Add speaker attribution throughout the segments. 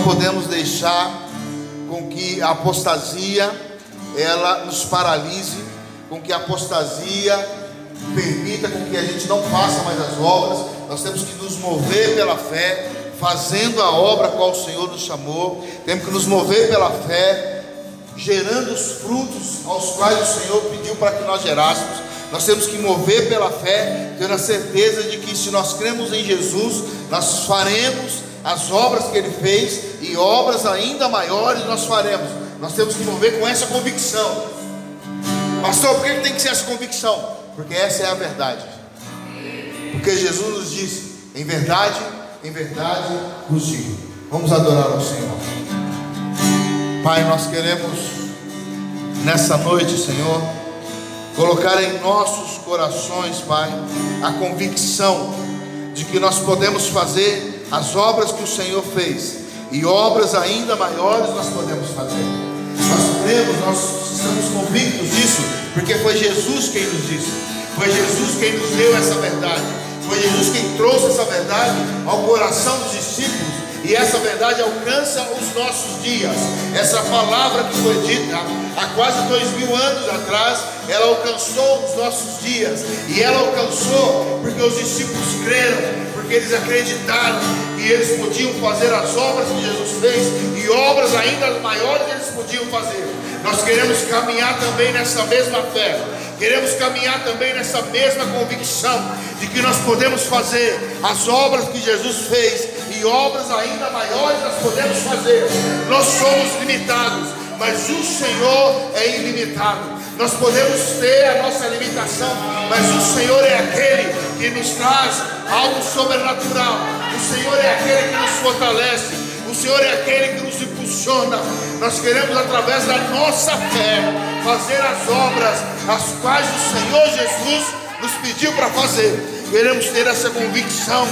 Speaker 1: não podemos deixar com que a apostasia ela nos paralise, com que a apostasia permita com que a gente não faça mais as obras. Nós temos que nos mover pela fé, fazendo a obra qual o Senhor nos chamou. Temos que nos mover pela fé, gerando os frutos aos quais o Senhor pediu para que nós gerássemos. Nós temos que mover pela fé, tendo a certeza de que se nós cremos em Jesus, nós faremos as obras que Ele fez e obras ainda maiores nós faremos. Nós temos que mover com essa convicção. Pastor, por que tem que ser essa convicção? Porque essa é a verdade. Porque Jesus nos disse: em verdade, em verdade vos digo. Vamos adorar ao Senhor. Pai, nós queremos nessa noite, Senhor, colocar em nossos corações, Pai, a convicção de que nós podemos fazer as obras que o Senhor fez e obras ainda maiores nós podemos fazer. Nós cremos, nós estamos convictos disso, porque foi Jesus quem nos disse, foi Jesus quem nos deu essa verdade, foi Jesus quem trouxe essa verdade ao coração dos discípulos e essa verdade alcança os nossos dias. Essa palavra que foi dita há quase dois mil anos atrás, ela alcançou os nossos dias. E ela alcançou porque os discípulos creram, porque eles acreditaram que eles podiam fazer as obras que Jesus fez e obras ainda maiores eles podiam fazer. Nós queremos caminhar também nessa mesma fé. Queremos caminhar também nessa mesma convicção de que nós podemos fazer as obras que Jesus fez e obras ainda maiores nós podemos fazer. Nós somos limitados, mas o Senhor é ilimitado. Nós podemos ter a nossa limitação, mas o Senhor é aquele que nos traz algo sobrenatural. O Senhor é aquele que nos fortalece. O Senhor é aquele que nos impulsiona. Nós queremos, através da nossa fé, fazer as obras as quais o Senhor Jesus nos pediu para fazer. Queremos ter essa convicção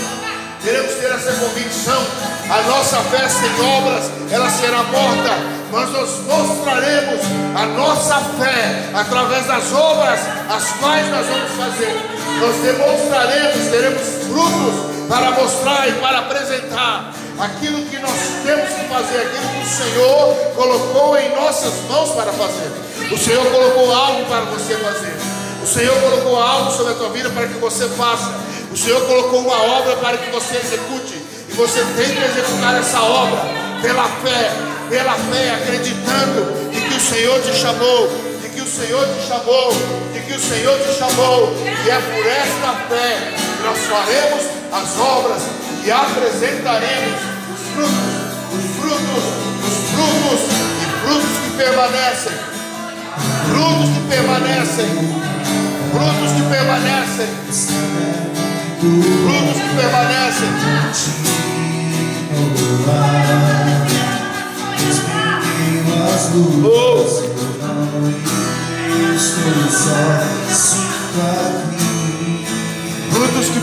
Speaker 1: Queremos ter essa convicção. A nossa fé sem obras, ela será morta. Mas nós mostraremos a nossa fé através das obras as quais nós vamos fazer. Nós demonstraremos, teremos frutos para mostrar e para apresentar aquilo que nós temos que fazer, aquilo que o Senhor colocou em nossas mãos para fazer. O Senhor colocou algo para você fazer. O Senhor colocou algo sobre a tua vida para que você faça. O Senhor colocou uma obra para que você execute. Você tem que executar essa obra pela fé, pela fé, acreditando de que o Senhor te chamou, de que o Senhor te chamou, de que o Senhor te chamou. E é por esta fé que nós faremos as obras e apresentaremos os frutos, os frutos, os frutos e frutos que permanecem. Frutos que permanecem. Frutos que permanecem frutos que permanecem.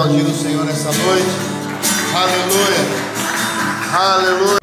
Speaker 1: aplaudir o Senhor nessa noite. Aleluia. Aleluia.